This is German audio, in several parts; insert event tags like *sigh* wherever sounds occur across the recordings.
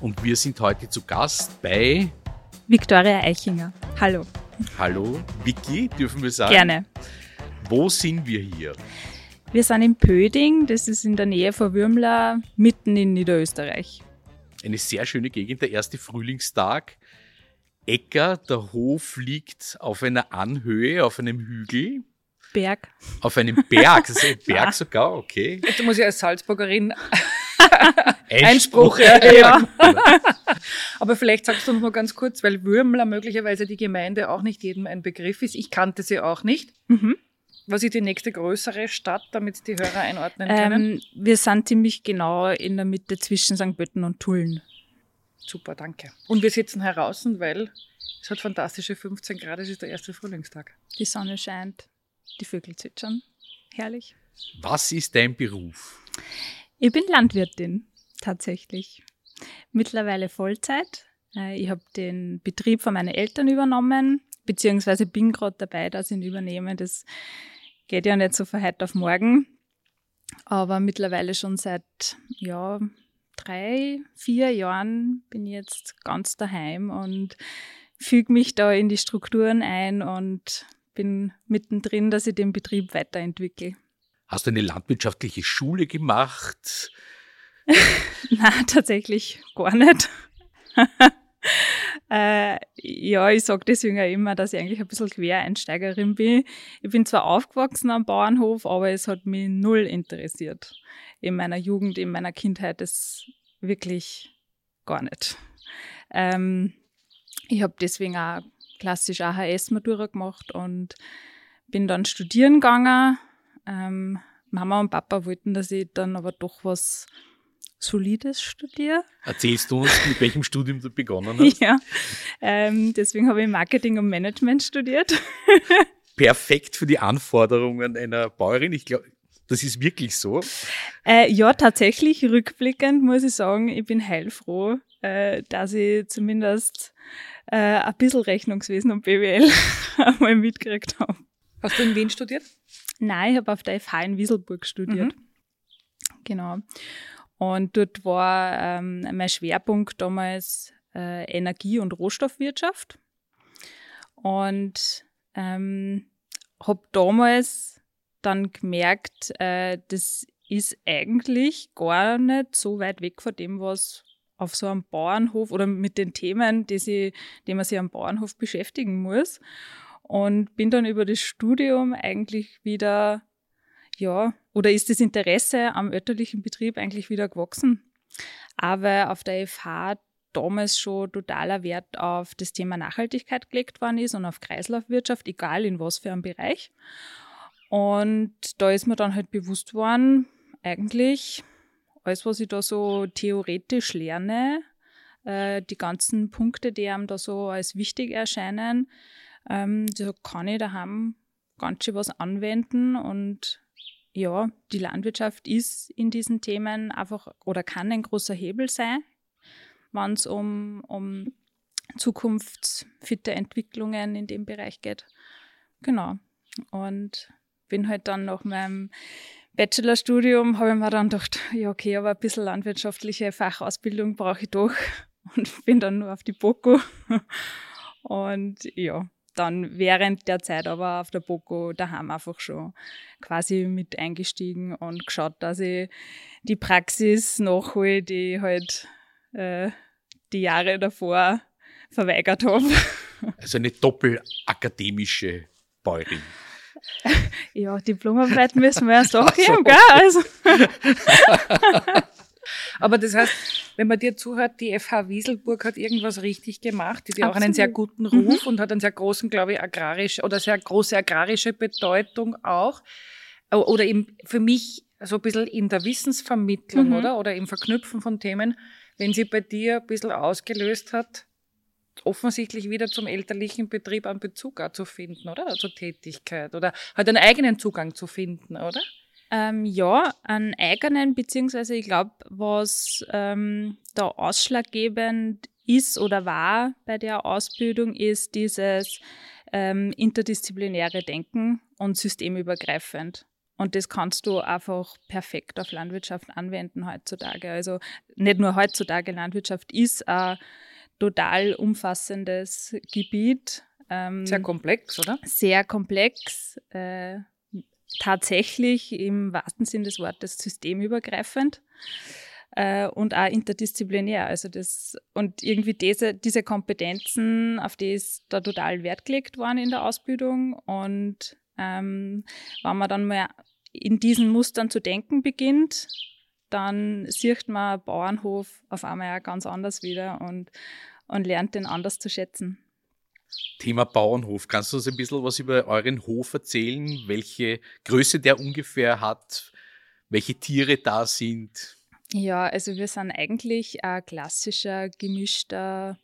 und wir sind heute zu Gast bei Viktoria Eichinger. Hallo. Hallo, Vicky, dürfen wir sagen? Gerne. Wo sind wir hier? Wir sind in Pöding, das ist in der Nähe von Würmla, mitten in Niederösterreich. Eine sehr schöne Gegend, der erste Frühlingstag. Äcker, der Hof liegt auf einer Anhöhe, auf einem Hügel. Berg. Auf einem Berg, das ist ein *laughs* Berg ja. sogar, okay. Du musst ja als Salzburgerin Einspruch. Einspruch ja. Aber vielleicht sagst du noch mal ganz kurz, weil Würmler möglicherweise die Gemeinde auch nicht jedem ein Begriff ist. Ich kannte sie auch nicht. Mhm. Was ist die nächste größere Stadt, damit die Hörer einordnen können? Ähm, wir sind ziemlich genau in der Mitte zwischen St. Pölten und Tulln. Super, danke. Und wir sitzen heraus, weil es hat fantastische 15 Grad, es ist der erste Frühlingstag. Die Sonne scheint, die Vögel zwitschern. Herrlich. Was ist dein Beruf? Ich bin Landwirtin, tatsächlich. Mittlerweile Vollzeit. Äh, ich habe den Betrieb von meinen Eltern übernommen, beziehungsweise bin gerade dabei, dass ich ihn übernehme. Das geht ja nicht so von heute auf morgen. Aber mittlerweile schon seit ja, drei, vier Jahren bin ich jetzt ganz daheim und füge mich da in die Strukturen ein und bin mittendrin, dass ich den Betrieb weiterentwickle. Hast du eine landwirtschaftliche Schule gemacht? *laughs* Nein, tatsächlich gar nicht. *laughs* äh, ja, ich sage deswegen auch immer, dass ich eigentlich ein bisschen Quereinsteigerin bin. Ich bin zwar aufgewachsen am Bauernhof, aber es hat mich null interessiert in meiner Jugend, in meiner Kindheit ist wirklich gar nicht. Ähm, ich habe deswegen auch klassisch AHS-Matura gemacht und bin dann studieren gegangen. Ähm, Mama und Papa wollten, dass ich dann aber doch was Solides studiere. Erzählst du uns, mit welchem Studium du begonnen *laughs* hast? Ja, ähm, deswegen habe ich Marketing und Management studiert. *laughs* Perfekt für die Anforderungen einer Bäuerin. Ich glaube, das ist wirklich so. Äh, ja, tatsächlich, rückblickend muss ich sagen, ich bin heilfroh, äh, dass ich zumindest äh, ein bisschen Rechnungswesen und BWL *laughs* einmal mitgekriegt habe. Hast du in Wien studiert? Nein, ich habe auf der FH in Wieselburg studiert. Mhm. Genau. Und dort war ähm, mein Schwerpunkt damals äh, Energie- und Rohstoffwirtschaft. Und ähm, habe damals dann gemerkt, äh, das ist eigentlich gar nicht so weit weg von dem, was auf so einem Bauernhof oder mit den Themen, die, sie, die man sich am Bauernhof beschäftigen muss. Und bin dann über das Studium eigentlich wieder, ja, oder ist das Interesse am örtlichen Betrieb eigentlich wieder gewachsen. Aber auf der FH damals schon totaler Wert auf das Thema Nachhaltigkeit gelegt worden ist und auf Kreislaufwirtschaft, egal in was für einem Bereich. Und da ist mir dann halt bewusst worden, eigentlich alles, was ich da so theoretisch lerne, äh, die ganzen Punkte, die einem da so als wichtig erscheinen, ähm, da kann ich daheim ganz schön was anwenden und ja, die Landwirtschaft ist in diesen Themen einfach oder kann ein großer Hebel sein, wenn es um, um zukunftsfitte Entwicklungen in dem Bereich geht. Genau. Und bin halt dann nach meinem Bachelorstudium, habe ich mir dann gedacht, ja okay, aber ein bisschen landwirtschaftliche Fachausbildung brauche ich doch *laughs* und bin dann nur auf die BOKU. *laughs* Und ja, dann während der Zeit aber auf der BOKU daheim einfach schon quasi mit eingestiegen und geschaut, dass ich die Praxis nachhole, die halt äh, die Jahre davor verweigert habe. *laughs* Also eine doppelakademische Bäuerin. *laughs* Ja, Diplomarbeit müssen wir erst *laughs* auch geben, gell? Also. Aber das heißt, wenn man dir zuhört, die FH Wieselburg hat irgendwas richtig gemacht, die hat auch einen sehr guten Ruf mhm. und hat einen sehr großen, glaube ich, agrarisch oder sehr große agrarische Bedeutung auch. Oder eben für mich so ein bisschen in der Wissensvermittlung, mhm. oder? Oder im Verknüpfen von Themen. wenn sie bei dir ein bisschen ausgelöst hat, offensichtlich wieder zum elterlichen Betrieb einen Bezug auch zu finden, oder? Zur also Tätigkeit oder halt einen eigenen Zugang zu finden, oder? Ähm, ja, einen eigenen, beziehungsweise ich glaube, was ähm, da ausschlaggebend ist oder war bei der Ausbildung, ist dieses ähm, interdisziplinäre Denken und systemübergreifend. Und das kannst du einfach perfekt auf Landwirtschaft anwenden heutzutage. Also nicht nur heutzutage, Landwirtschaft ist ein total umfassendes Gebiet. Ähm, sehr komplex, oder? Sehr komplex. Äh, tatsächlich im wahrsten Sinn des Wortes systemübergreifend äh, und auch interdisziplinär. Also das, und irgendwie diese, diese Kompetenzen, auf die ist da total Wert gelegt worden in der Ausbildung. Und ähm, wenn man dann mal in diesen Mustern zu denken beginnt, dann sieht man Bauernhof auf einmal ja ganz anders wieder und, und lernt den anders zu schätzen. Thema Bauernhof. Kannst du uns ein bisschen was über euren Hof erzählen? Welche Größe der ungefähr hat? Welche Tiere da sind? Ja, also wir sind eigentlich ein klassischer, gemischter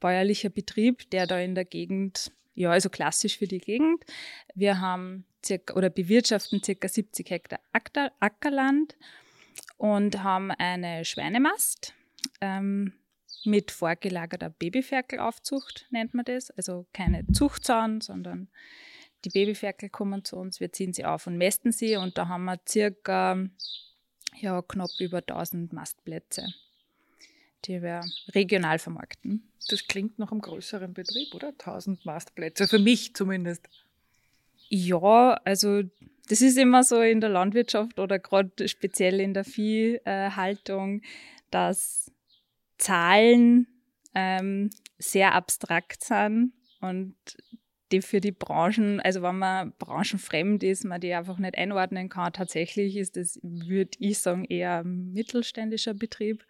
bäuerlicher Betrieb, der da in der Gegend, ja, also klassisch für die Gegend. Wir haben circa oder bewirtschaften circa 70 Hektar Ackerland und haben eine Schweinemast ähm, mit vorgelagerter Babyferkelaufzucht, nennt man das. Also keine Zuchtzaun, sondern die Babyferkel kommen zu uns, wir ziehen sie auf und mästen sie und da haben wir circa ja, knapp über 1000 Mastplätze, die wir regional vermarkten. Das klingt nach einem größeren Betrieb, oder? 1000 Mastplätze, für mich zumindest. Ja, also das ist immer so in der Landwirtschaft oder gerade speziell in der Viehhaltung, dass Zahlen ähm, sehr abstrakt sind und die für die Branchen, also wenn man branchenfremd ist, man die einfach nicht einordnen kann, tatsächlich ist das, würde ich sagen, eher ein mittelständischer Betrieb.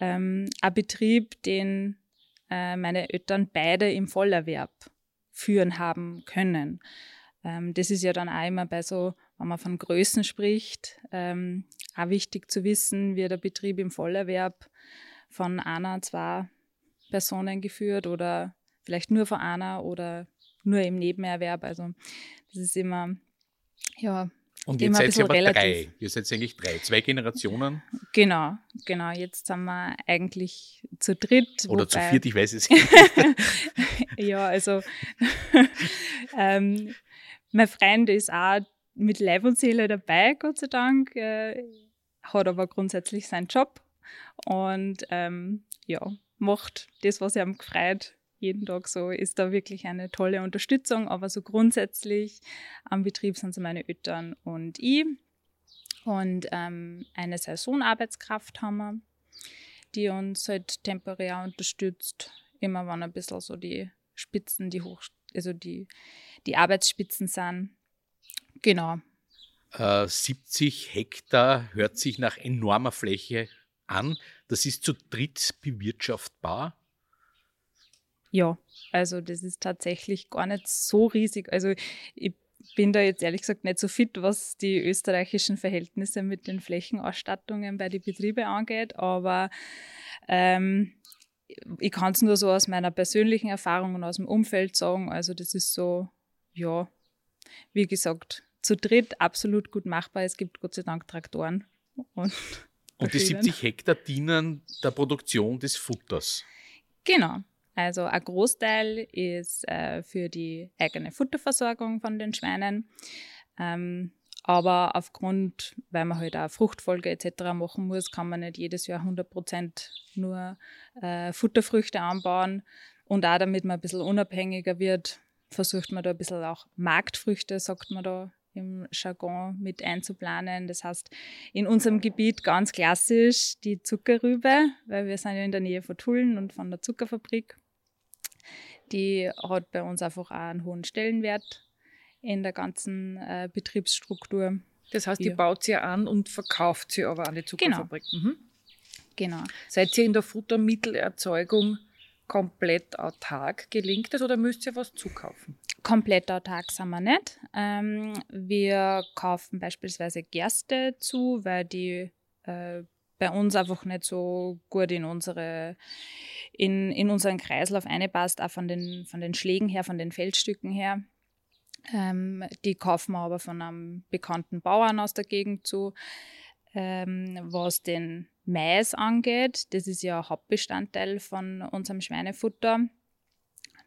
Ähm, ein Betrieb, den äh, meine Eltern beide im Vollerwerb führen haben können. Ähm, das ist ja dann auch immer bei so, wenn man von Größen spricht, ähm, auch wichtig zu wissen, wie der Betrieb im Vollerwerb von einer, zwei Personen geführt oder vielleicht nur von einer oder nur im Nebenerwerb. Also das ist immer, ja, und jetzt seid ihr aber relativ. drei. Ihr seid eigentlich drei, zwei Generationen. Genau, genau. Jetzt sind wir eigentlich zu dritt. Oder zu viert, ich weiß es nicht. *laughs* ja, also *laughs* ähm, mein Freund ist auch mit Leib und Seele dabei, Gott sei Dank, äh, hat aber grundsätzlich seinen Job und ähm, ja, macht das, was er ihm gefreut, jeden Tag so, ist da wirklich eine tolle Unterstützung. Aber so grundsätzlich am Betrieb sind es meine Eltern und ich. Und ähm, eine Saisonarbeitskraft haben wir, die uns halt temporär unterstützt. Immer wenn ein bisschen so die Spitzen, die hoch, also die, die Arbeitsspitzen sind. Genau. Äh, 70 Hektar hört sich nach enormer Fläche an. Das ist zu dritt bewirtschaftbar. Ja, also das ist tatsächlich gar nicht so riesig. Also ich bin da jetzt ehrlich gesagt nicht so fit, was die österreichischen Verhältnisse mit den Flächenausstattungen bei den Betrieben angeht, aber ähm, ich kann es nur so aus meiner persönlichen Erfahrung und aus dem Umfeld sagen. Also das ist so, ja, wie gesagt, zu dritt absolut gut machbar. Es gibt Gott sei Dank Traktoren. Und, und die 70 Hektar dienen der Produktion des Futters. Genau. Also ein Großteil ist äh, für die eigene Futterversorgung von den Schweinen. Ähm, aber aufgrund, weil man halt auch Fruchtfolge etc. machen muss, kann man nicht jedes Jahr 100% nur äh, Futterfrüchte anbauen. Und auch damit man ein bisschen unabhängiger wird, versucht man da ein bisschen auch Marktfrüchte, sagt man da im Jargon, mit einzuplanen. Das heißt, in unserem Gebiet ganz klassisch die Zuckerrübe, weil wir sind ja in der Nähe von Tulln und von der Zuckerfabrik die hat bei uns einfach auch einen hohen Stellenwert in der ganzen äh, Betriebsstruktur. Das heißt, die baut sie an und verkauft sie aber an die Zuckerfabrik. Genau. Mhm. genau. Seid ihr in der Futtermittelerzeugung komplett autark? Gelingt das oder müsst ihr was zukaufen? Komplett autark sind wir nicht. Ähm, wir kaufen beispielsweise Gerste zu, weil die äh, bei uns einfach nicht so gut in unsere in, in unseren Kreislauf einpasst, auch von den, von den Schlägen her, von den Feldstücken her. Ähm, die kaufen wir aber von einem bekannten Bauern aus der Gegend zu. Ähm, was den Mais angeht, das ist ja Hauptbestandteil von unserem Schweinefutter.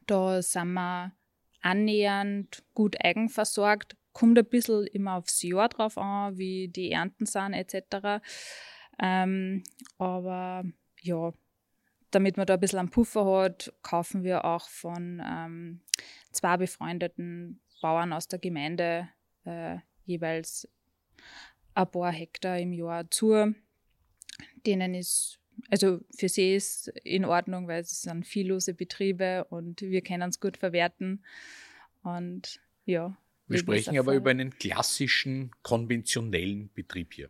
Da sind wir annähernd gut eigenversorgt. Kommt ein bisschen immer aufs Jahr drauf an, wie die Ernten sind etc. Ähm, aber ja, damit man da ein bisschen einen Puffer hat, kaufen wir auch von ähm, zwei befreundeten Bauern aus der Gemeinde äh, jeweils ein paar Hektar im Jahr zu. Denen ist, also für sie ist in Ordnung, weil es sind viellose Betriebe und wir können es gut verwerten. Und ja. Wir sprechen aber über einen klassischen, konventionellen Betrieb hier.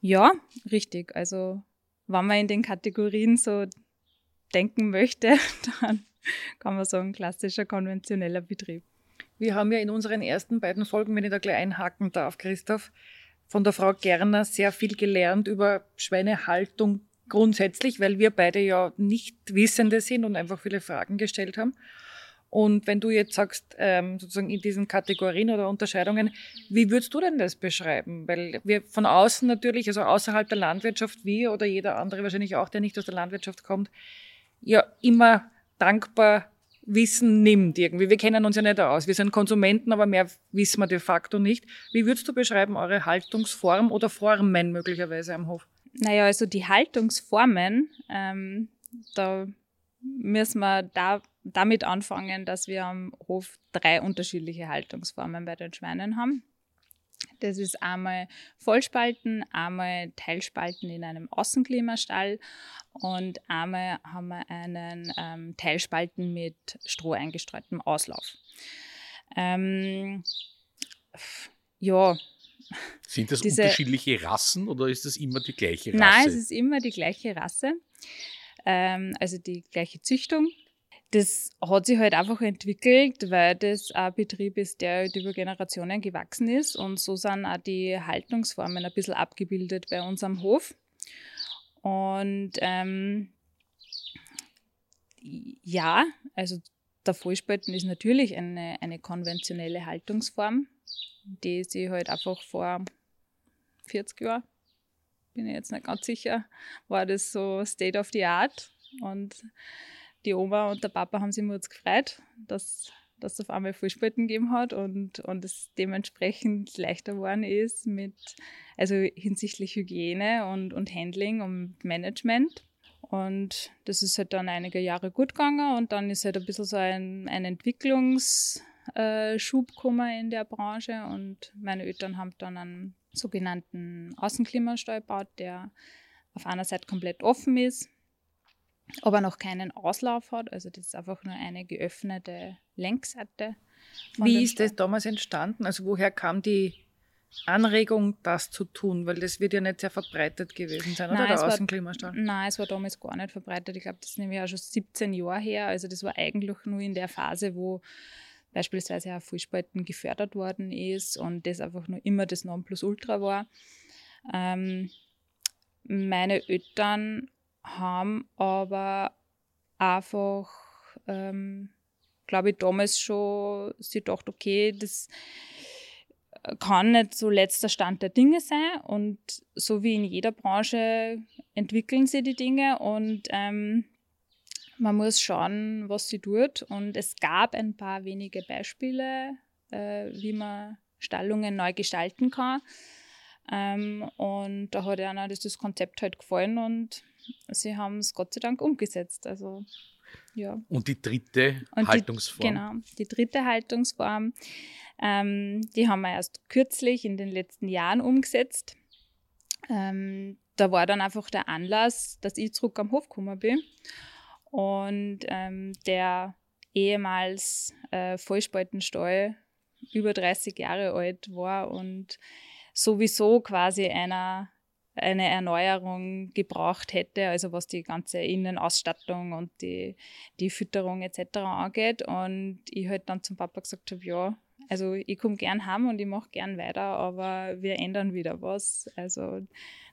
Ja, richtig. Also wenn man in den Kategorien so denken möchte, *laughs* dann kann man sagen, klassischer, konventioneller Betrieb. Wir haben ja in unseren ersten beiden Folgen, wenn ich da gleich einhaken darf, Christoph, von der Frau Gerner sehr viel gelernt über Schweinehaltung grundsätzlich, weil wir beide ja nicht Wissende sind und einfach viele Fragen gestellt haben. Und wenn du jetzt sagst, ähm, sozusagen in diesen Kategorien oder Unterscheidungen, wie würdest du denn das beschreiben? Weil wir von außen natürlich, also außerhalb der Landwirtschaft, wir oder jeder andere wahrscheinlich auch, der nicht aus der Landwirtschaft kommt, ja immer dankbar Wissen nimmt irgendwie. Wir kennen uns ja nicht aus. Wir sind Konsumenten, aber mehr wissen wir de facto nicht. Wie würdest du beschreiben eure Haltungsform oder Formen möglicherweise am Hof? Naja, also die Haltungsformen, ähm, da müssen wir da, damit anfangen, dass wir am Hof drei unterschiedliche Haltungsformen bei den Schweinen haben. Das ist einmal Vollspalten, einmal Teilspalten in einem Außenklimastall und einmal haben wir einen ähm, Teilspalten mit Stroh eingestreutem Auslauf. Ähm, ja. Sind das diese, unterschiedliche Rassen oder ist das immer die gleiche Rasse? Nein, es ist immer die gleiche Rasse, ähm, also die gleiche Züchtung das hat sich halt einfach entwickelt, weil das ein Betrieb ist, der halt über Generationen gewachsen ist. Und so sind auch die Haltungsformen ein bisschen abgebildet bei uns am Hof. Und ähm, ja, also der Vollspalten ist natürlich eine, eine konventionelle Haltungsform, die sie halt einfach vor 40 Jahren, bin ich jetzt nicht ganz sicher, war das so State of the Art. Und die Oma und der Papa haben sich immer gefreut, dass dass es auf einmal Fußspalten gegeben hat und, und es dementsprechend leichter geworden ist mit, also hinsichtlich Hygiene und, und Handling und Management. Und das ist halt dann einige Jahre gut gegangen und dann ist halt ein bisschen so ein, ein Entwicklungsschub gekommen in der Branche und meine Eltern haben dann einen sogenannten Außenklimastall gebaut, der auf einer Seite komplett offen ist aber noch keinen Auslauf hat. Also das ist einfach nur eine geöffnete Längsseite. Wie ist das damals entstanden? Also woher kam die Anregung, das zu tun? Weil das wird ja nicht sehr verbreitet gewesen sein, nein, oder der Außenklimastall? Nein, es war damals gar nicht verbreitet. Ich glaube, das ist nämlich auch schon 17 Jahre her. Also das war eigentlich nur in der Phase, wo beispielsweise auch Fußspalten gefördert worden ist und das einfach nur immer das Nonplusultra war. Ähm, meine Eltern haben aber einfach, ähm, glaube ich, damals schon sie gedacht, okay, das kann nicht so letzter Stand der Dinge sein. Und so wie in jeder Branche entwickeln sie die Dinge und ähm, man muss schauen, was sie tut. Und es gab ein paar wenige Beispiele, äh, wie man Stallungen neu gestalten kann. Ähm, und da hat einer das, das Konzept halt gefallen und sie haben es Gott sei Dank umgesetzt. Also, ja. Und die dritte Und Haltungsform? Die, genau, die dritte Haltungsform, ähm, die haben wir erst kürzlich in den letzten Jahren umgesetzt. Ähm, da war dann einfach der Anlass, dass ich zurück am Hof gekommen bin und ähm, der ehemals äh, Vollspaltenstall über 30 Jahre alt war und sowieso quasi einer eine Erneuerung gebraucht hätte, also was die ganze Innenausstattung und die, die Fütterung etc. angeht. Und ich halt dann zum Papa gesagt habe, ja, Also ich komme gern heim und ich mache gern weiter, aber wir ändern wieder was. Also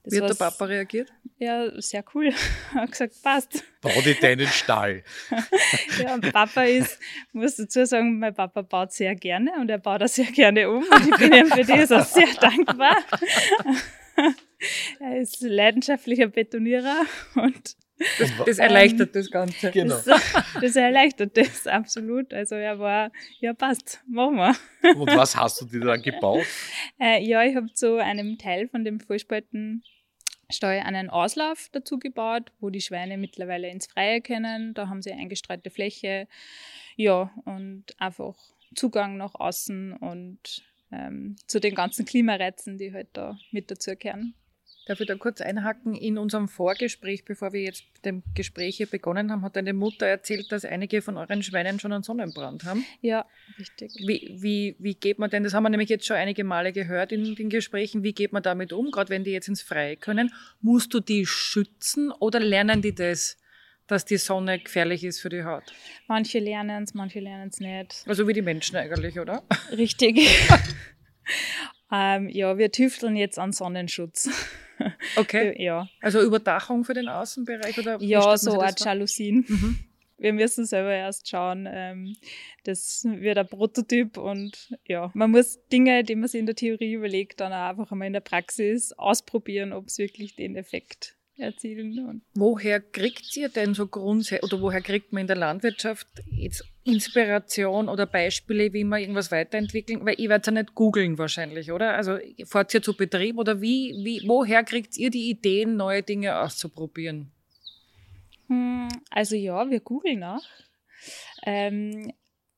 Wie hat der Papa reagiert? Ja, sehr cool. er *laughs* hat gesagt, passt. Bau dir deinen Stall. *laughs* ja, Papa ist, muss dazu sagen, mein Papa baut sehr gerne und er baut auch sehr gerne um. Und ich bin ihm für das auch sehr dankbar. *laughs* *laughs* er ist leidenschaftlicher Betonierer und das, das erleichtert ähm, das Ganze. Genau. Das, das, erleichtert das absolut. Also er war, ja passt, machen wir. Und was hast du dir dann gebaut? Äh, ja, ich habe zu einem Teil von dem Vollspaltenstall einen Auslauf dazu gebaut, wo die Schweine mittlerweile ins Freie können. Da haben sie eingestreute Fläche. Ja, und einfach Zugang nach außen und ähm, zu den ganzen Klimareizen, die halt da mit dazu gehören. Darf ich da kurz einhaken? In unserem Vorgespräch, bevor wir jetzt mit dem Gespräch hier begonnen haben, hat deine Mutter erzählt, dass einige von euren Schweinen schon einen Sonnenbrand haben. Ja, richtig. Wie, wie, wie geht man denn, das haben wir nämlich jetzt schon einige Male gehört in den Gesprächen, wie geht man damit um, gerade wenn die jetzt ins Freie können? Musst du die schützen oder lernen die das? Dass die Sonne gefährlich ist für die Haut. Manche lernen es, manche lernen es nicht. Also wie die Menschen eigentlich, oder? *laughs* Richtig. *laughs* ähm, ja, wir tüfteln jetzt an Sonnenschutz. *laughs* Okay. Ja. Also Überdachung für den Außenbereich? Oder ja, so Art Jalousien. Mhm. Wir müssen selber erst schauen. Ähm, das wird ein Prototyp und ja, man muss Dinge, die man sich in der Theorie überlegt, dann auch einfach einmal in der Praxis ausprobieren, ob es wirklich den Effekt erzielen. woher kriegt ihr denn so grundsätzlich, oder woher kriegt man in der Landwirtschaft jetzt Inspiration oder Beispiele, wie man irgendwas weiterentwickeln? Weil ihr werdet ja nicht googeln wahrscheinlich, oder? Also fahrt ihr zu Betrieb oder wie, wie, woher kriegt ihr die Ideen, neue Dinge auszuprobieren? Hm, also ja, wir googeln auch. Ähm,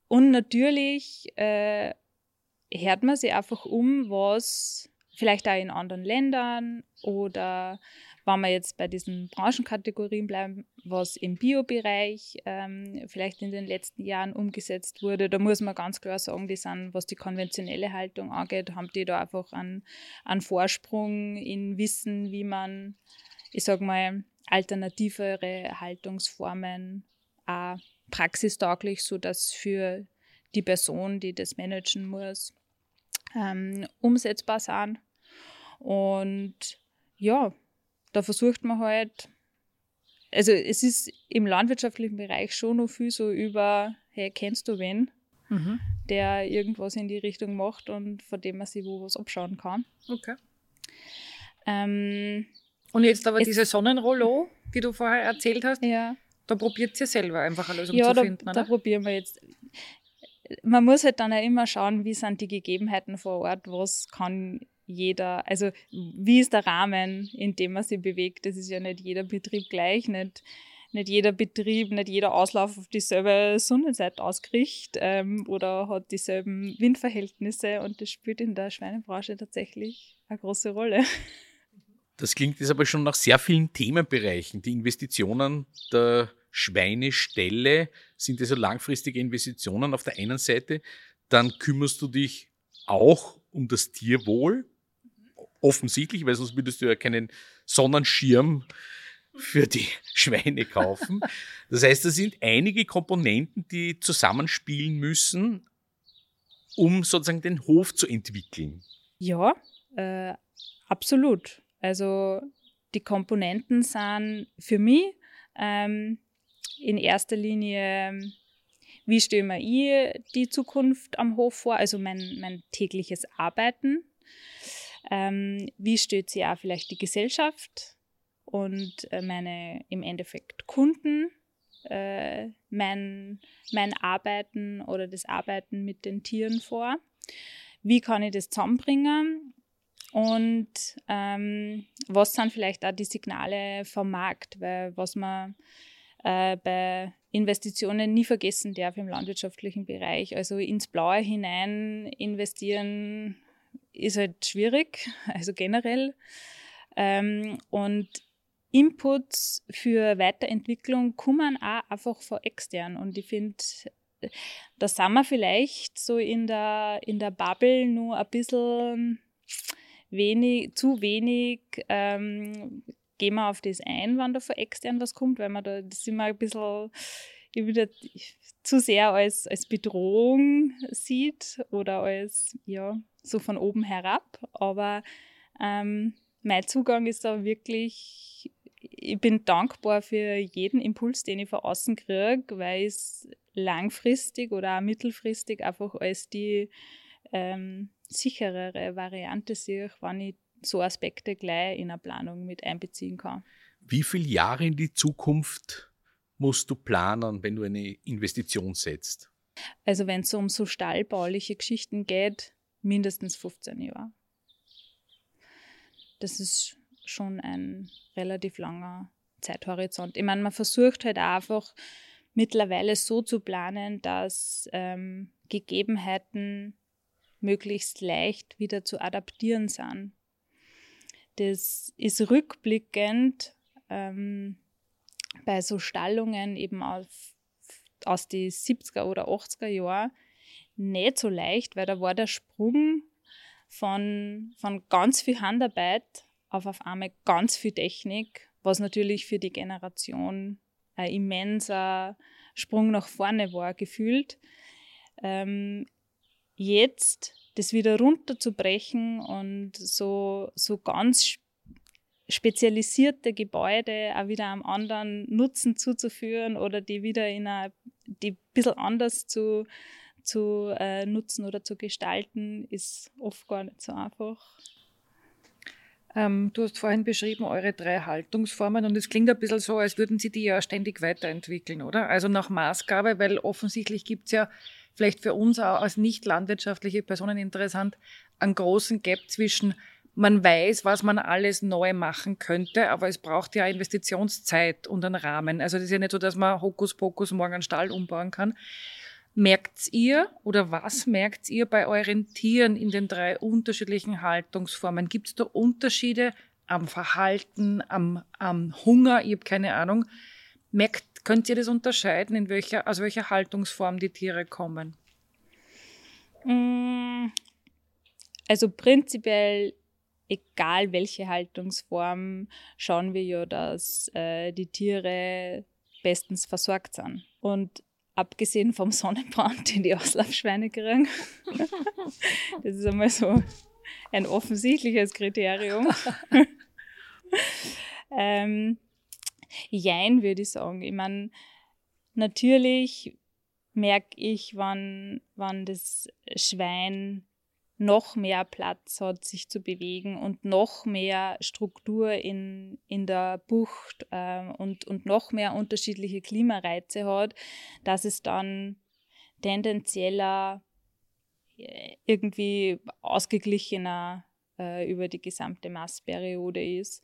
und natürlich äh, hört man sich einfach um, was vielleicht auch in anderen Ländern oder wenn wir jetzt bei diesen Branchenkategorien bleiben, was im Bio-Bereich ähm, vielleicht in den letzten Jahren umgesetzt wurde, da muss man ganz klar sagen, die sind, was die konventionelle Haltung angeht, haben die da einfach einen, einen Vorsprung in Wissen, wie man, ich sag mal, alternativere Haltungsformen auch praxistauglich, sodass für die Person, die das managen muss, ähm, umsetzbar sind. Und ja, da versucht man halt, also es ist im landwirtschaftlichen Bereich schon noch viel so über, hey, kennst du wen, mhm. der irgendwas in die Richtung macht und von dem man sich wo was abschauen kann. Okay. Ähm, und jetzt aber diese Sonnenrollo, die du vorher erzählt hast, ja. da probiert ihr selber einfach eine Lösung ja, zu da, finden, oder? da probieren wir jetzt. Man muss halt dann auch immer schauen, wie sind die Gegebenheiten vor Ort, was kann jeder, also wie ist der Rahmen, in dem man sich bewegt? Das ist ja nicht jeder Betrieb gleich, nicht, nicht jeder Betrieb, nicht jeder Auslauf auf dieselbe Sonnenseite ausgerichtet ähm, oder hat dieselben Windverhältnisse und das spielt in der Schweinebranche tatsächlich eine große Rolle. Das klingt jetzt aber schon nach sehr vielen Themenbereichen. Die Investitionen der Schweineställe sind also langfristige Investitionen auf der einen Seite. Dann kümmerst du dich auch um das Tierwohl offensichtlich, weil sonst würdest du ja keinen Sonnenschirm für die *laughs* Schweine kaufen. Das heißt, das sind einige Komponenten, die zusammenspielen müssen, um sozusagen den Hof zu entwickeln. Ja, äh, absolut. Also die Komponenten sind für mich ähm, in erster Linie, wie stelle ich die Zukunft am Hof vor, also mein, mein tägliches Arbeiten ähm, wie steht sie auch vielleicht die Gesellschaft und äh, meine im Endeffekt Kunden, äh, mein, mein Arbeiten oder das Arbeiten mit den Tieren vor. Wie kann ich das zusammenbringen? Und ähm, was sind vielleicht auch die Signale vom Markt? Weil was man äh, bei Investitionen nie vergessen darf im landwirtschaftlichen Bereich. Also ins Blaue hinein investieren ist halt schwierig, *laughs* also generell. Ähm, und Inputs für Weiterentwicklung kommen auch einfach von extern. Und ich finde, da sind wir vielleicht so in der, in der Bubble nur ein bisschen wenig, zu wenig ähm, gehen wir auf das ein, wann da von extern was kommt, weil man da das immer ein bisschen wieder zu sehr als, als Bedrohung sieht oder als, ja, so von oben herab. Aber ähm, mein Zugang ist da wirklich, ich bin dankbar für jeden Impuls, den ich von außen kriege, weil es langfristig oder auch mittelfristig einfach als die ähm, sicherere Variante sehe, wenn ich so Aspekte gleich in eine Planung mit einbeziehen kann. Wie viele Jahre in die Zukunft musst du planen, wenn du eine Investition setzt? Also wenn es um so stallbauliche Geschichten geht, mindestens 15 Jahre. Das ist schon ein relativ langer Zeithorizont. Ich meine, man versucht halt einfach mittlerweile so zu planen, dass ähm, Gegebenheiten möglichst leicht wieder zu adaptieren sind. Das ist rückblickend ähm, bei so Stallungen eben auf, aus den 70er oder 80er Jahren nicht so leicht, weil da war der Sprung von, von ganz viel Handarbeit auf auf einmal ganz viel Technik, was natürlich für die Generation ein immenser Sprung nach vorne war, gefühlt. Ähm, jetzt das wieder runterzubrechen und so, so ganz spezialisierte Gebäude auch wieder einem anderen Nutzen zuzuführen oder die wieder in einer, die ein bisschen anders zu, zu äh, nutzen oder zu gestalten, ist oft gar nicht so einfach. Ähm, du hast vorhin beschrieben, eure drei Haltungsformen und es klingt ein bisschen so, als würden Sie die ja ständig weiterentwickeln, oder? Also nach Maßgabe, weil offensichtlich gibt es ja vielleicht für uns auch als nicht landwirtschaftliche Personen interessant, einen großen Gap zwischen man weiß, was man alles neu machen könnte, aber es braucht ja Investitionszeit und einen Rahmen. Also das ist ja nicht so, dass man Hokuspokus morgen einen Stall umbauen kann. Merkt ihr oder was merkt ihr bei euren Tieren in den drei unterschiedlichen Haltungsformen? Gibt es da Unterschiede am Verhalten, am, am Hunger? Ich habe keine Ahnung. Merkt, könnt ihr das unterscheiden, in welcher, aus welcher Haltungsform die Tiere kommen? Mm, also prinzipiell egal welche Haltungsform, schauen wir ja, dass äh, die Tiere bestens versorgt sind. Und abgesehen vom *laughs* Sonnenbrand, den die Auslaufschweine kriegen, *laughs* das ist einmal so ein offensichtliches Kriterium. *laughs* ähm, jein, würde ich sagen. Ich meine, natürlich merke ich, wann, wann das Schwein noch mehr Platz hat, sich zu bewegen und noch mehr Struktur in, in der Bucht äh, und, und noch mehr unterschiedliche Klimareize hat, dass es dann tendenzieller äh, irgendwie ausgeglichener äh, über die gesamte Massperiode ist.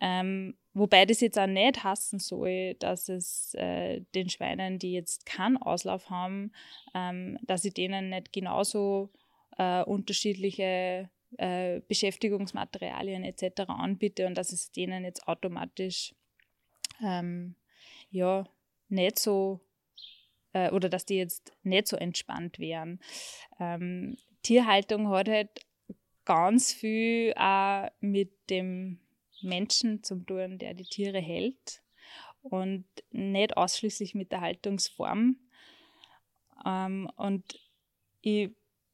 Ähm, wobei das jetzt auch nicht hassen soll, dass es äh, den Schweinen, die jetzt keinen Auslauf haben, ähm, dass ich denen nicht genauso äh, unterschiedliche äh, Beschäftigungsmaterialien etc. anbiete und dass es denen jetzt automatisch ähm, ja nicht so äh, oder dass die jetzt nicht so entspannt wären. Ähm, Tierhaltung hat halt ganz viel auch mit dem Menschen zu tun, der die Tiere hält und nicht ausschließlich mit der Haltungsform. Ähm, und ich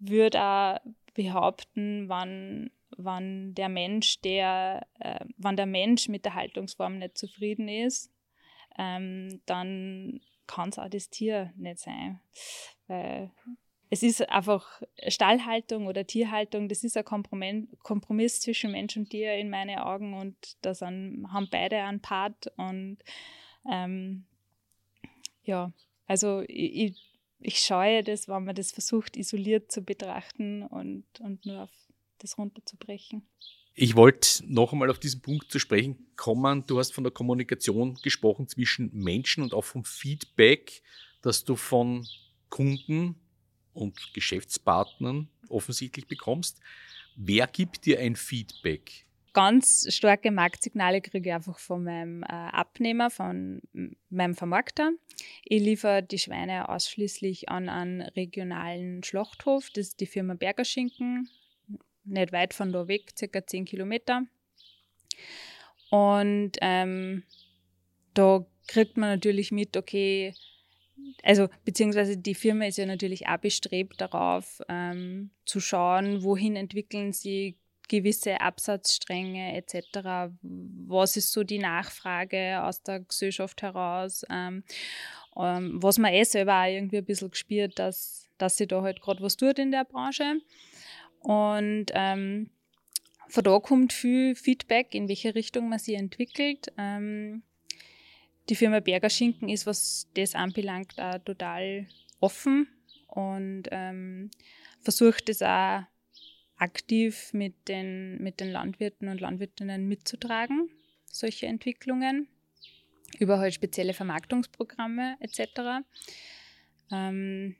würde auch behaupten, wann, wann der Mensch, der, äh, wann der Mensch mit der Haltungsform nicht zufrieden ist, ähm, dann kann es auch das Tier nicht sein. Weil es ist einfach Stallhaltung oder Tierhaltung, das ist ein Kompromiss zwischen Mensch und Tier in meinen Augen und da haben beide einen Part und ähm, ja, also ich, ich ich scheue das, wenn man das versucht, isoliert zu betrachten und, und nur auf das runterzubrechen. Ich wollte noch einmal auf diesen Punkt zu sprechen kommen. Du hast von der Kommunikation gesprochen zwischen Menschen und auch vom Feedback, das du von Kunden und Geschäftspartnern offensichtlich bekommst. Wer gibt dir ein Feedback? Ganz starke Marktsignale kriege ich einfach von meinem äh, Abnehmer, von meinem Vermarkter. Ich liefere die Schweine ausschließlich an einen regionalen Schlachthof. Das ist die Firma Bergerschinken, nicht weit von da weg, circa 10 Kilometer. Und ähm, da kriegt man natürlich mit, okay, also beziehungsweise die Firma ist ja natürlich auch bestrebt darauf, ähm, zu schauen, wohin entwickeln sie gewisse Absatzstränge etc. Was ist so die Nachfrage aus der Gesellschaft heraus? Ähm, ähm, was man eh selber auch irgendwie ein bisschen gespürt, dass, dass sie da halt gerade was tut in der Branche. Und ähm, von da kommt viel Feedback, in welche Richtung man sie entwickelt. Ähm, die Firma Berger Schinken ist, was das anbelangt, auch total offen und ähm, versucht es auch aktiv mit den, mit den Landwirten und Landwirtinnen mitzutragen, solche Entwicklungen, über halt spezielle Vermarktungsprogramme etc. Ähm,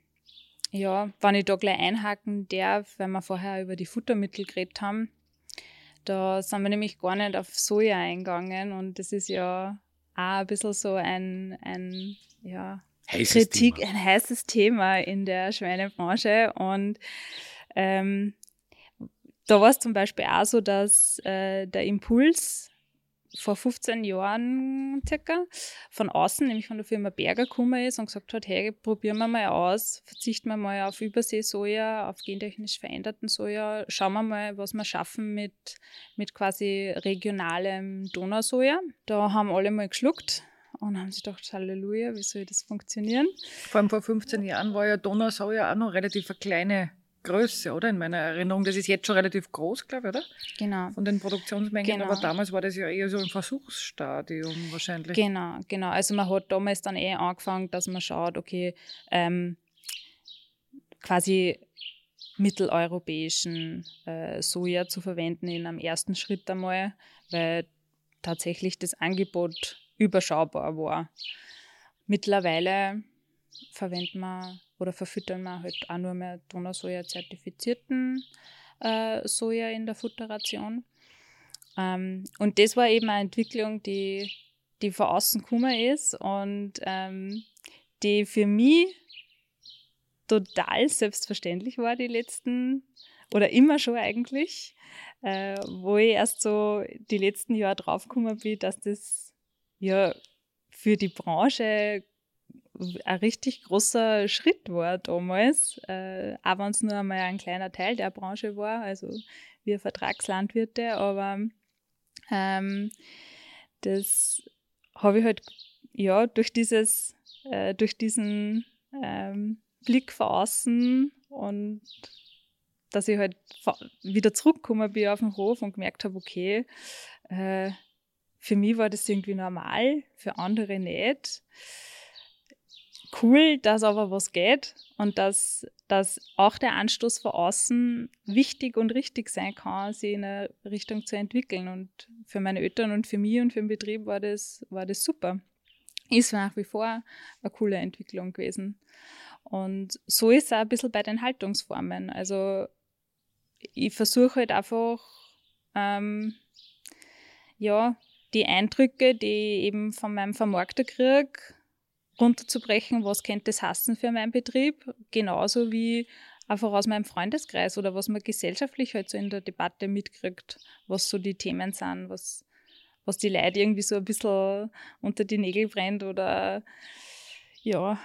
ja, wenn ich da gleich einhaken darf, weil wir vorher über die Futtermittel geredet haben, da sind wir nämlich gar nicht auf Soja eingegangen und das ist ja auch ein bisschen so ein, ein ja, heißes Kritik, Thema. ein heißes Thema in der Schweinebranche. Und ähm, da war es zum Beispiel auch so, dass äh, der Impuls vor 15 Jahren circa von außen, nämlich von der Firma Berger gekommen ist und gesagt hat, hey, probieren wir mal aus, verzichten wir mal auf Überseesoja, auf gentechnisch veränderten Soja, schauen wir mal, was wir schaffen mit, mit quasi regionalem Donausoja. Da haben alle mal geschluckt und haben sich gedacht, Halleluja, wie soll das funktionieren? Vor allem vor 15 Jahren war ja Donausoja auch noch relativ eine kleine Größe, oder? In meiner Erinnerung. Das ist jetzt schon relativ groß, glaube ich, oder? Genau. Von den Produktionsmengen. Genau. Aber damals war das ja eher so im Versuchsstadium wahrscheinlich. Genau, genau. Also man hat damals dann eh angefangen, dass man schaut, okay, ähm, quasi mitteleuropäischen äh, Soja zu verwenden in einem ersten Schritt einmal, weil tatsächlich das Angebot überschaubar war. Mittlerweile verwenden wir oder verfüttern wir halt auch nur mehr Donausoja-zertifizierten äh, Soja in der Futterration. Ähm, und das war eben eine Entwicklung, die, die von außen gekommen ist und ähm, die für mich total selbstverständlich war die letzten oder immer schon eigentlich, äh, wo ich erst so die letzten Jahre draufgekommen bin, dass das ja für die Branche ein richtig großer Schritt war damals, äh, auch wenn es nur einmal ein kleiner Teil der Branche war, also wir Vertragslandwirte, aber ähm, das habe ich halt ja durch dieses, äh, durch diesen ähm, Blick von außen und dass ich halt wieder zurückgekommen bin auf den Hof und gemerkt habe, okay, äh, für mich war das irgendwie normal, für andere nicht cool, dass aber was geht und dass, dass auch der Anstoß von außen wichtig und richtig sein kann, sich in eine Richtung zu entwickeln. Und für meine Eltern und für mich und für den Betrieb war das, war das super. Ist nach wie vor eine coole Entwicklung gewesen. Und so ist es auch ein bisschen bei den Haltungsformen. Also ich versuche halt einfach, ähm, ja, die Eindrücke, die ich eben von meinem Vermarkter kriege, runterzubrechen, was könnte das hassen für meinen Betrieb, genauso wie einfach aus meinem Freundeskreis oder was man gesellschaftlich halt so in der Debatte mitkriegt, was so die Themen sind, was, was die Leute irgendwie so ein bisschen unter die Nägel brennt oder ja.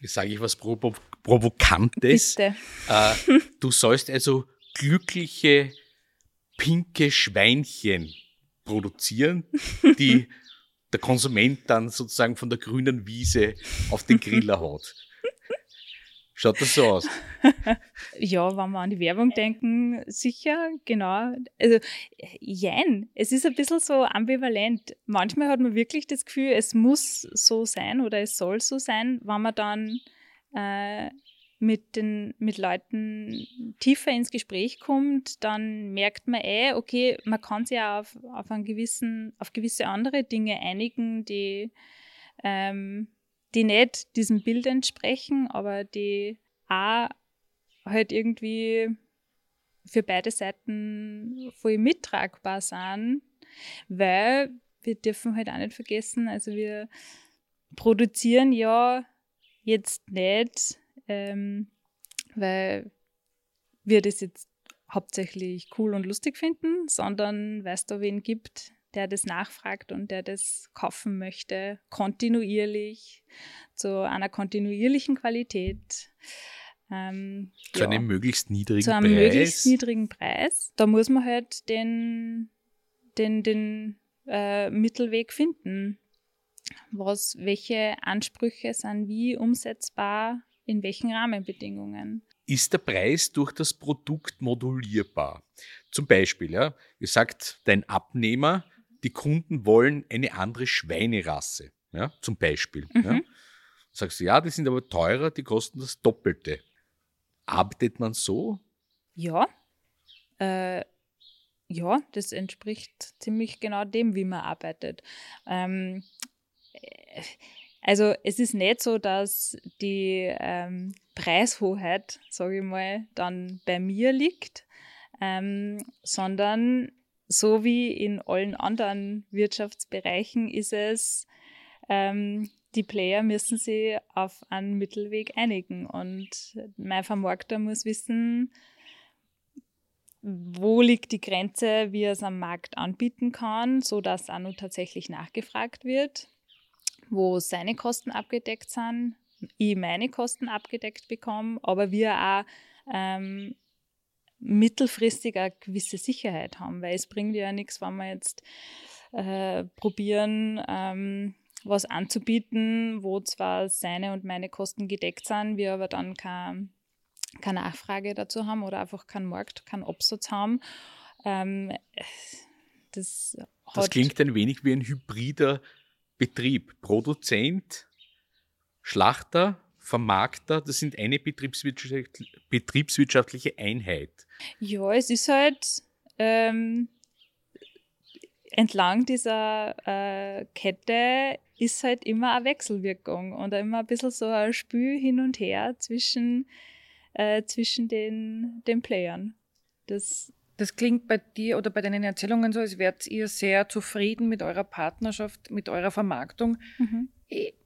Jetzt sage ich was Provo Provokantes. Bitte. Äh, *laughs* du sollst also glückliche pinke Schweinchen produzieren, die *laughs* der Konsument dann sozusagen von der grünen Wiese auf den Griller *laughs* haut. Schaut das so aus? *laughs* ja, wenn wir an die Werbung denken, sicher, genau. Also, jein, es ist ein bisschen so ambivalent. Manchmal hat man wirklich das Gefühl, es muss so sein oder es soll so sein, wenn man dann äh, mit den mit Leuten tiefer ins Gespräch kommt, dann merkt man eh, okay, man kann sich auch auf, auf einen gewissen, auf gewisse andere Dinge einigen, die, ähm, die nicht diesem Bild entsprechen, aber die auch halt irgendwie für beide Seiten voll mittragbar sind, weil wir dürfen halt auch nicht vergessen, also wir produzieren ja jetzt nicht ähm, weil wir das jetzt hauptsächlich cool und lustig finden, sondern weil es da wen gibt, der das nachfragt und der das kaufen möchte, kontinuierlich, zu einer kontinuierlichen Qualität. Ähm, zu ja, einem möglichst niedrigen zu einem Preis. möglichst niedrigen Preis. Da muss man halt den, den, den äh, Mittelweg finden. Was, welche Ansprüche sind wie umsetzbar, in welchen Rahmenbedingungen? Ist der Preis durch das Produkt modulierbar? Zum Beispiel, ja, ihr sagt dein Abnehmer, die Kunden wollen eine andere Schweinerasse, ja, zum Beispiel. Mhm. Ja. Sagst du, ja, die sind aber teurer, die kosten das Doppelte. Arbeitet man so? Ja. Äh, ja, das entspricht ziemlich genau dem, wie man arbeitet. Ähm, äh, also es ist nicht so, dass die ähm, Preishoheit, sage ich mal, dann bei mir liegt, ähm, sondern so wie in allen anderen Wirtschaftsbereichen ist es, ähm, die Player müssen sich auf einen Mittelweg einigen und mein Vermarkter muss wissen, wo liegt die Grenze, wie er es am Markt anbieten kann, so dass auch nur tatsächlich nachgefragt wird, wo seine Kosten abgedeckt sind, ich meine Kosten abgedeckt bekomme, aber wir auch ähm, mittelfristig eine gewisse Sicherheit haben, weil es bringt ja nichts, wenn wir jetzt äh, probieren, ähm, was anzubieten, wo zwar seine und meine Kosten gedeckt sind, wir aber dann keine keine Nachfrage dazu haben oder einfach keinen Markt, keinen Absatz haben. Ähm, das, das klingt ein wenig wie ein hybrider Betrieb. Produzent, Schlachter, Vermarkter, das sind eine betriebswirtschaftliche Einheit. Ja, es ist halt ähm, entlang dieser äh, Kette ist halt immer eine Wechselwirkung und immer ein bisschen so ein Spiel hin und her zwischen äh, zwischen den, den Playern. Das, das klingt bei dir oder bei deinen Erzählungen so, als wärt ihr sehr zufrieden mit eurer Partnerschaft, mit eurer Vermarktung. Mhm.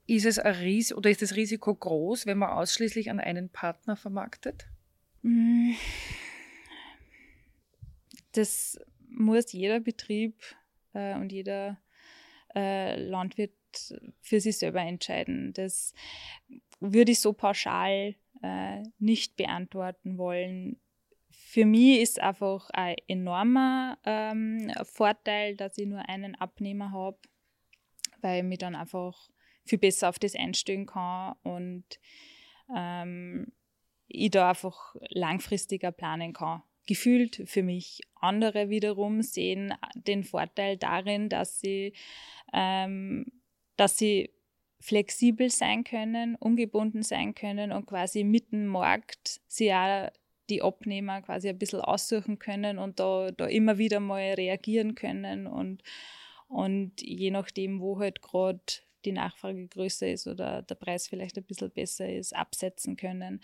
Ist es ein Ries oder ist das Risiko groß, wenn man ausschließlich an einen Partner vermarktet? Mm. Das muss jeder Betrieb äh, und jeder äh, Landwirt für sich selber entscheiden. Das würde ich so pauschal äh, nicht beantworten wollen. Für mich ist einfach ein enormer ähm, Vorteil, dass ich nur einen Abnehmer habe, weil ich mich dann einfach viel besser auf das einstellen kann und ähm, ich da einfach langfristiger planen kann. Gefühlt für mich. Andere wiederum sehen den Vorteil darin, dass sie, ähm, dass sie flexibel sein können, ungebunden sein können und quasi mit dem Markt sie auch die Abnehmer quasi ein bisschen aussuchen können und da, da immer wieder mal reagieren können und, und je nachdem, wo halt gerade die Nachfrage größer ist oder der Preis vielleicht ein bisschen besser ist, absetzen können.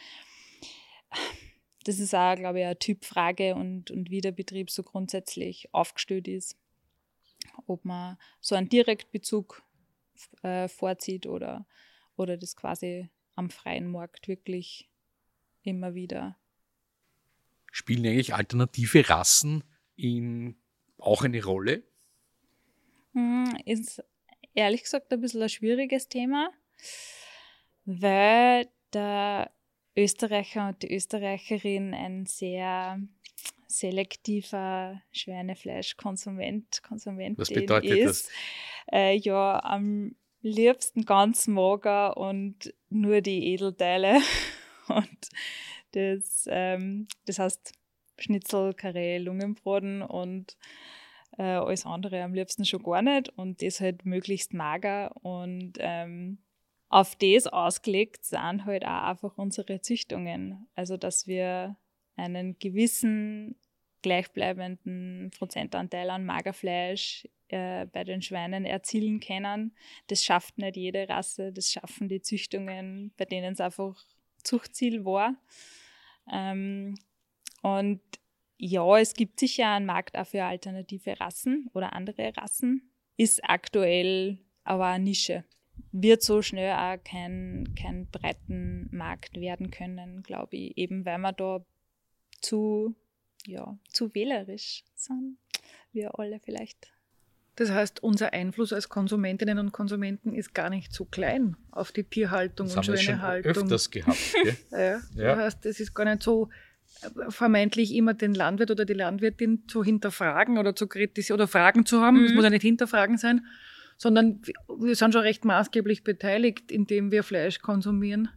Das ist auch, glaube ich, eine Typfrage und, und wie der Betrieb so grundsätzlich aufgestellt ist. Ob man so einen Direktbezug äh, vorzieht oder, oder das quasi am freien Markt wirklich immer wieder. Spielen eigentlich alternative Rassen in, auch eine Rolle? Hm, ist ehrlich gesagt ein bisschen ein schwieriges Thema, weil der Österreicher und die Österreicherin ein sehr selektiver Schweinefleischkonsument, Konsumentin Was bedeutet ist. das? Äh, ja, am liebsten ganz mager und nur die Edelteile. *laughs* Und das, ähm, das heißt Schnitzel, Karree, Lungenbraten und äh, alles andere am liebsten schon gar nicht und das halt möglichst mager und ähm, auf das ausgelegt sind halt auch einfach unsere Züchtungen. Also, dass wir einen gewissen gleichbleibenden Prozentanteil an Magerfleisch äh, bei den Schweinen erzielen können. Das schafft nicht jede Rasse, das schaffen die Züchtungen, bei denen es einfach Zuchtziel war. Ähm, und ja, es gibt sicher einen Markt auch für alternative Rassen oder andere Rassen, ist aktuell aber eine Nische. Wird so schnell auch kein, kein breiten Markt werden können, glaube ich, eben weil man da zu, ja, zu wählerisch sind, wir alle vielleicht Das heißt, unser Einfluss als Konsumentinnen und Konsumenten ist gar nicht so klein auf die Tierhaltung Das und haben wir schon Schweinehaltung. öfters gehabt. Gell? *laughs* Ja, Ja. Das heißt, es ist gar nicht so äh, vermeintlich immer den Landwirt oder die Landwirtin zu hinterfragen oder zu kritisieren oder Fragen zu haben. Es Mhm. muss ja nicht hinterfragen sein, sondern wir sind schon recht maßgeblich beteiligt, indem wir Fleisch konsumieren.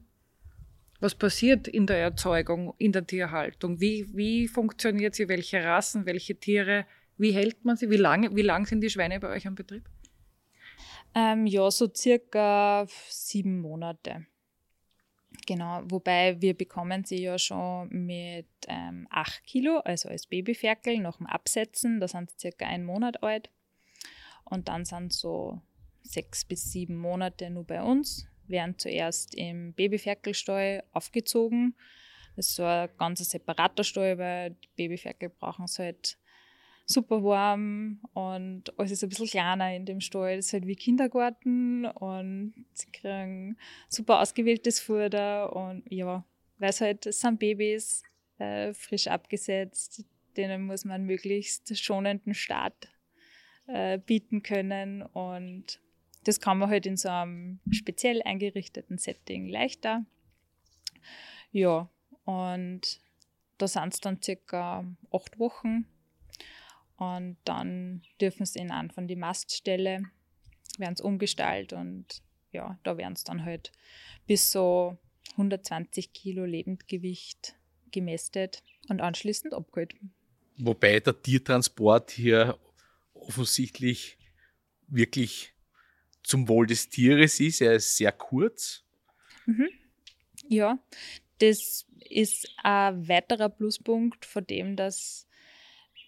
Was passiert in der Erzeugung, in der Tierhaltung? Wie, wie funktioniert sie? Welche Rassen, welche Tiere? Wie hält man sie? Wie lange, wie lang sind die Schweine bei euch am Betrieb? Ähm, ja, so circa sieben Monate. Genau, wobei wir bekommen sie ja schon mit ähm, 8 Kilo, also als Babyferkel, nach dem Absetzen, da sind sie circa einen Monat alt. Und dann sind so sechs bis sieben Monate nur bei uns, werden zuerst im Babyferkelstall aufgezogen. Das ist so ein ganz separater Stall, weil die Babyferkel brauchen es halt super warm und alles ist ein bisschen kleiner in dem Stall. Das ist halt wie Kindergarten und sie kriegen super ausgewähltes Futter und ja, weil es halt, es sind Babys, äh, frisch abgesetzt, denen muss man möglichst schonenden Start äh, bieten können und das kann man halt in so einem speziell eingerichteten Setting leichter. Ja, und da sind es dann circa acht Wochen und dann dürfen sie in an von die Maststelle, werden es umgestaltet und ja, da werden es dann halt bis so 120 Kilo Lebendgewicht gemästet und anschließend abgeholt. Wobei der Tiertransport hier offensichtlich wirklich zum Wohl des Tieres ist. Er ist sehr kurz. Ja, das ist ein weiterer Pluspunkt von dem, dass,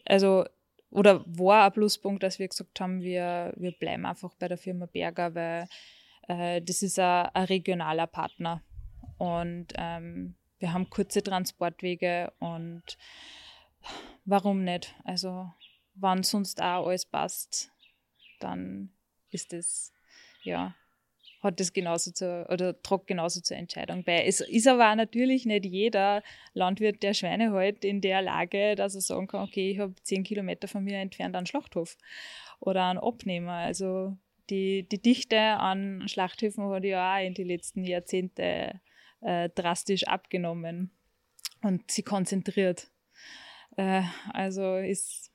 also, oder war ein Pluspunkt, dass wir gesagt haben, wir, wir bleiben einfach bei der Firma Berger, weil äh, das ist ein, regionaler Partner. Und ähm, wir haben kurze Transportwege und warum nicht? Also, wenn sonst auch alles passt, dann ist das, ja, hat das genauso zu, oder tragt genauso zur Entscheidung bei. Es ist aber auch natürlich nicht jeder Landwirt, der Schweine hält, in der Lage, dass er sagen kann, okay, ich habe zehn Kilometer von mir entfernt einen Schlachthof oder einen Abnehmer. Also die, die Dichte an Schlachthöfen hat ja auch in den letzten Jahrzehnten äh, drastisch abgenommen und sie konzentriert. Äh, also ist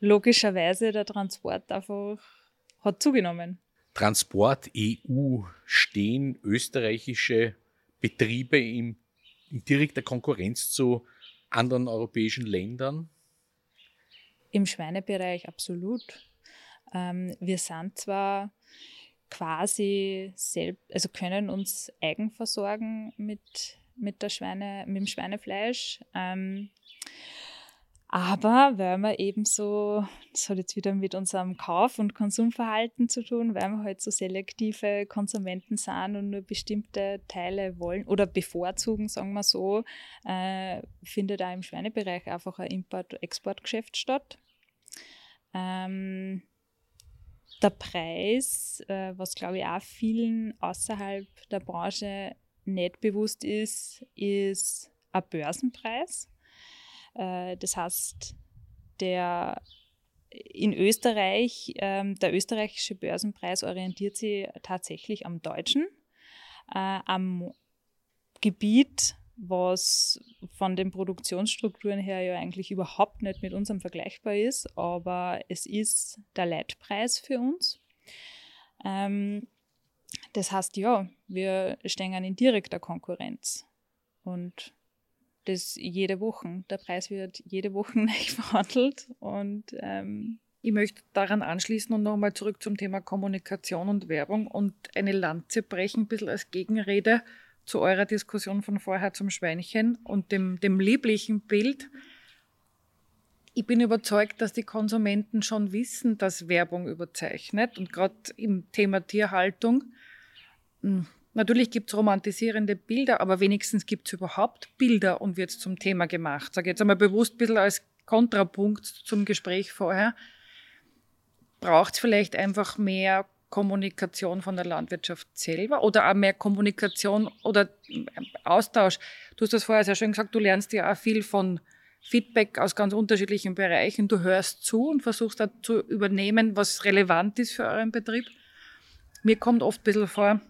logischerweise der Transport einfach hat zugenommen. Transport EU stehen österreichische Betriebe in, in direkter Konkurrenz zu anderen europäischen Ländern? Im Schweinebereich absolut. Ähm, wir sind zwar quasi selbst, also können uns eigen versorgen mit, mit, der Schweine, mit dem Schweinefleisch. Ähm, aber weil wir eben so, das hat jetzt wieder mit unserem Kauf- und Konsumverhalten zu tun, weil wir halt so selektive Konsumenten sind und nur bestimmte Teile wollen oder bevorzugen, sagen wir so, äh, findet auch im Schweinebereich einfach ein Import-Exportgeschäft statt. Ähm, der Preis, äh, was glaube ich auch vielen außerhalb der Branche nicht bewusst ist, ist ein Börsenpreis. Äh, das heißt, der in Österreich, ähm, der österreichische Börsenpreis orientiert sich tatsächlich am deutschen, äh, am Gebiet, was von den Produktionsstrukturen her ja eigentlich überhaupt nicht mit unserem vergleichbar ist, aber es ist der Leitpreis für uns. Ähm, das heißt, ja, wir stehen in direkter Konkurrenz und das jede Woche. Der Preis wird jede Woche *laughs* neu verhandelt und ähm, Ich möchte daran anschließen und nochmal zurück zum Thema Kommunikation und Werbung und eine Lanze brechen, ein bisschen als Gegenrede zu eurer Diskussion von vorher zum Schweinchen und dem, dem lieblichen Bild. Ich bin überzeugt, dass die Konsumenten schon wissen, dass Werbung überzeichnet und gerade im Thema Tierhaltung. Natürlich gibt es romantisierende Bilder, aber wenigstens gibt es überhaupt Bilder und wird es zum Thema gemacht. Sage jetzt einmal bewusst ein bisschen als Kontrapunkt zum Gespräch vorher. Braucht es vielleicht einfach mehr Kommunikation von der Landwirtschaft selber oder auch mehr Kommunikation oder Austausch? Du hast das vorher sehr schön gesagt, du lernst ja auch viel von Feedback aus ganz unterschiedlichen Bereichen. Du hörst zu und versuchst da zu übernehmen, was relevant ist für euren Betrieb. Mir kommt oft ein bisschen vor,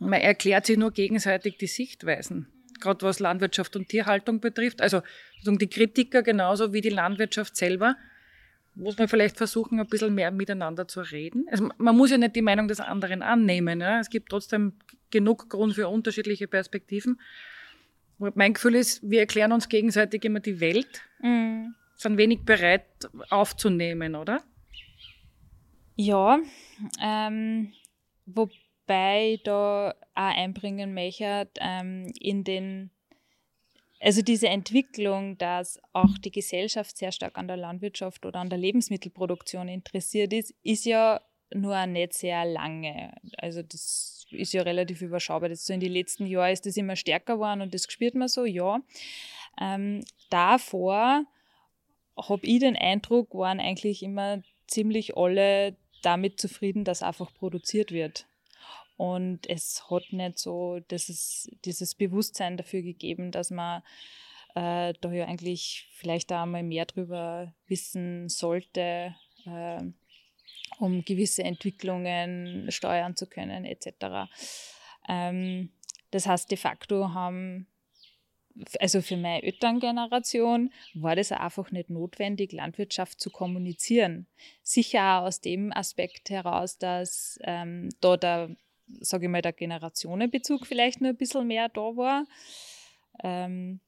man erklärt sich nur gegenseitig die Sichtweisen, gerade was Landwirtschaft und Tierhaltung betrifft. Also die Kritiker genauso wie die Landwirtschaft selber muss man vielleicht versuchen, ein bisschen mehr miteinander zu reden. Also man muss ja nicht die Meinung des anderen annehmen. Ja? Es gibt trotzdem genug Grund für unterschiedliche Perspektiven. Mein Gefühl ist, wir erklären uns gegenseitig immer die Welt, mhm. sind wenig bereit aufzunehmen, oder? Ja, ähm, wobei ich da auch einbringen möchte, ähm, in den, also diese Entwicklung, dass auch die Gesellschaft sehr stark an der Landwirtschaft oder an der Lebensmittelproduktion interessiert ist, ist ja nur nicht sehr lange. Also das ist ja relativ überschaubar. Das so in den letzten Jahren ist das immer stärker geworden und das spürt man so, ja. Ähm, davor habe ich den Eindruck, waren eigentlich immer ziemlich alle damit zufrieden, dass einfach produziert wird. Und es hat nicht so dieses, dieses Bewusstsein dafür gegeben, dass man äh, da ja eigentlich vielleicht auch mal mehr drüber wissen sollte, äh, um gewisse Entwicklungen steuern zu können, etc. Ähm, das heißt, de facto haben, also für meine Elterngeneration war das einfach nicht notwendig, Landwirtschaft zu kommunizieren. Sicher auch aus dem Aspekt heraus, dass ähm, da der, sage ich mal, der Generationenbezug vielleicht nur ein bisschen mehr da war. Ähm,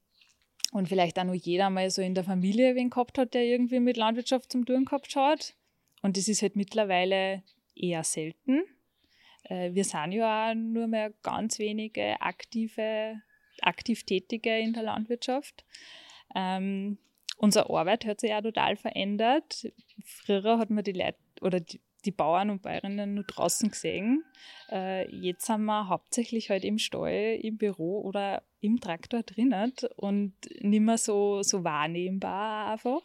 und vielleicht auch nur jeder mal so in der Familie wen gehabt hat, der irgendwie mit Landwirtschaft zum tun gehabt hat. Und das ist halt mittlerweile eher selten. Äh, wir sind ja auch nur mehr ganz wenige aktive, aktiv Tätige in der Landwirtschaft. Ähm, unsere Arbeit hat sich auch total verändert. Früher hat man die Leute oder die, die Bauern und Bäuerinnen nur draußen gesehen. Äh, jetzt sind wir hauptsächlich halt im Stall, im Büro oder im Traktor drinnen und nicht mehr so, so wahrnehmbar einfach.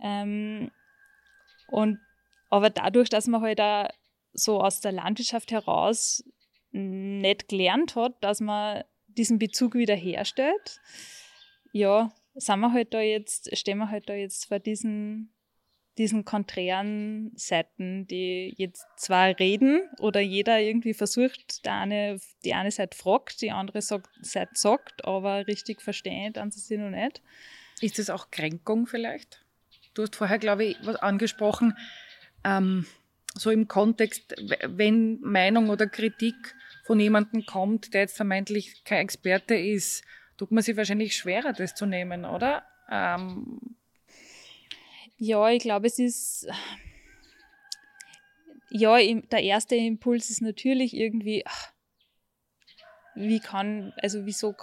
Ähm, und aber dadurch, dass man halt so aus der Landwirtschaft heraus nicht gelernt hat, dass man diesen Bezug wieder herstellt, ja, sind wir halt da jetzt, stehen wir halt da jetzt vor diesen, diesen konträren Seiten, die jetzt zwar reden oder jeder irgendwie versucht, der eine, die eine Seite fragt, die andere Seite sagt, aber richtig verstehen dann sie sie noch nicht. Ist das auch Kränkung vielleicht? Du hast vorher, glaube ich, was angesprochen, ähm, so im Kontext, wenn Meinung oder Kritik von jemandem kommt, der jetzt vermeintlich kein Experte ist, tut man sich wahrscheinlich schwerer, das zu nehmen, oder? Ähm, ja, ich glaube, es ist. Ja, der erste Impuls ist natürlich irgendwie, wie kann, also wieso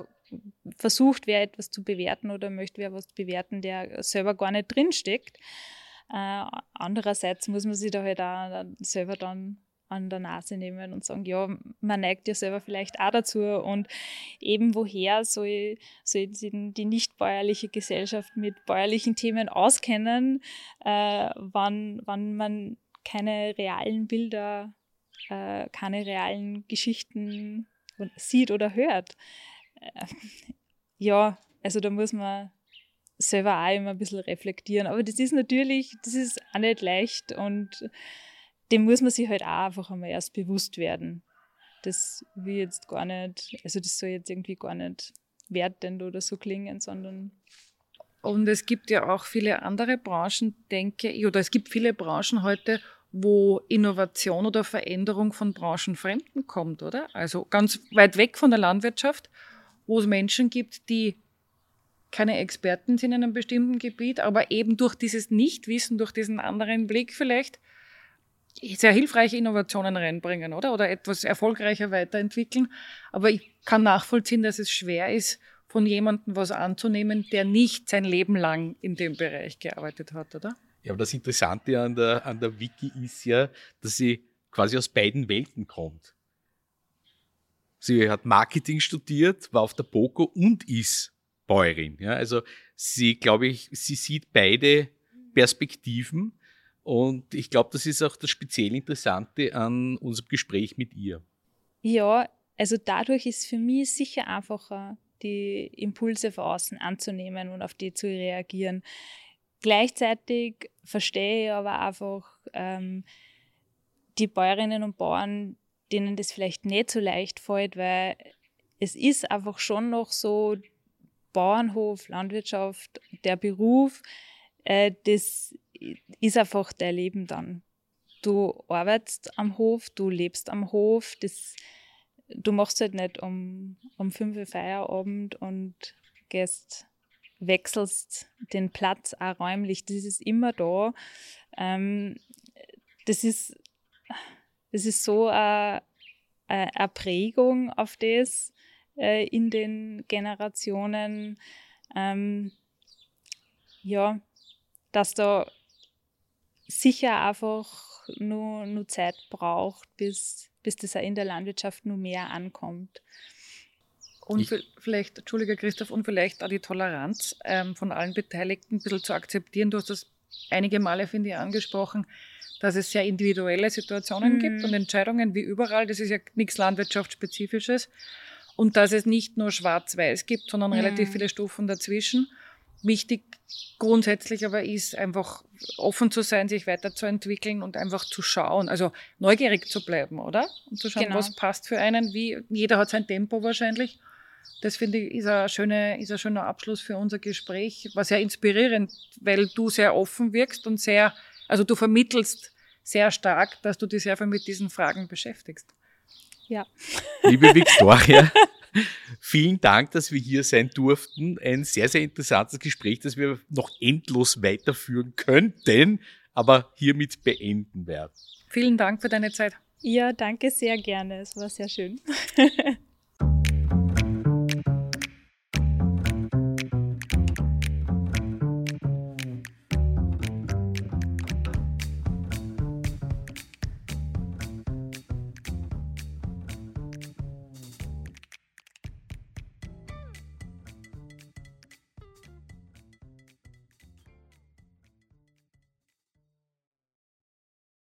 versucht wer etwas zu bewerten oder möchte wer was bewerten, der selber gar nicht drinsteckt. Äh, andererseits muss man sich da halt auch selber dann an der Nase nehmen und sagen, ja, man neigt ja selber vielleicht auch dazu und eben woher soll, soll die, die nicht bäuerliche Gesellschaft mit bäuerlichen Themen auskennen, äh, wann, wann man keine realen Bilder, äh, keine realen Geschichten sieht oder hört. Äh, ja, also da muss man selber auch immer ein bisschen reflektieren. Aber das ist natürlich, das ist auch nicht leicht und dem muss man sich halt auch einfach einmal erst bewusst werden. Das will jetzt gar nicht, also das soll jetzt irgendwie gar nicht wertend oder so klingen, sondern. Und es gibt ja auch viele andere Branchen, denke ich, oder es gibt viele Branchen heute, wo Innovation oder Veränderung von Branchenfremden kommt, oder? Also ganz weit weg von der Landwirtschaft wo es Menschen gibt, die keine Experten sind in einem bestimmten Gebiet, aber eben durch dieses Nichtwissen, durch diesen anderen Blick vielleicht sehr hilfreiche Innovationen reinbringen, oder? Oder etwas erfolgreicher weiterentwickeln. Aber ich kann nachvollziehen, dass es schwer ist, von jemandem was anzunehmen, der nicht sein Leben lang in dem Bereich gearbeitet hat, oder? Ja, aber das Interessante an der, an der Wiki ist ja, dass sie quasi aus beiden Welten kommt. Sie hat Marketing studiert, war auf der BOKO und ist Bäuerin. Ja, also sie, glaube ich, sie sieht beide Perspektiven und ich glaube, das ist auch das speziell Interessante an unserem Gespräch mit ihr. Ja, also dadurch ist für mich sicher einfacher, die Impulse von außen anzunehmen und auf die zu reagieren. Gleichzeitig verstehe ich aber einfach ähm, die Bäuerinnen und Bauern, denen das vielleicht nicht so leicht fällt, weil es ist einfach schon noch so, Bauernhof, Landwirtschaft, der Beruf, äh, das ist einfach dein Leben dann. Du arbeitest am Hof, du lebst am Hof, das, du machst halt nicht um, um 5 Uhr Feierabend und gehst, wechselst den Platz auch räumlich, das ist immer da. Ähm, das ist, das ist so eine, eine Prägung auf das äh, in den Generationen. Ähm, ja, dass da sicher einfach nur, nur Zeit braucht, bis, bis das auch in der Landwirtschaft nur mehr ankommt. Und vielleicht, Entschuldige Christoph, und vielleicht auch die Toleranz ähm, von allen Beteiligten ein bisschen zu akzeptieren. Du hast das einige Male, finde ich, angesprochen, dass es sehr individuelle Situationen mhm. gibt und Entscheidungen wie überall. Das ist ja nichts Landwirtschaftsspezifisches. Und dass es nicht nur schwarz-weiß gibt, sondern mhm. relativ viele Stufen dazwischen. Wichtig grundsätzlich aber ist einfach offen zu sein, sich weiterzuentwickeln und einfach zu schauen, also neugierig zu bleiben, oder? Und zu schauen, genau. was passt für einen, wie jeder hat sein Tempo wahrscheinlich. Das finde ich ist ein, schöner, ist ein schöner Abschluss für unser Gespräch, war sehr inspirierend, weil du sehr offen wirkst und sehr, also du vermittelst sehr stark, dass du dich sehr viel mit diesen Fragen beschäftigst. Ja. Liebe Victoria, *laughs* Vielen Dank, dass wir hier sein durften. Ein sehr, sehr interessantes Gespräch, das wir noch endlos weiterführen könnten, aber hiermit beenden werden. Vielen Dank für deine Zeit. Ja, danke sehr gerne. Es war sehr schön. *laughs*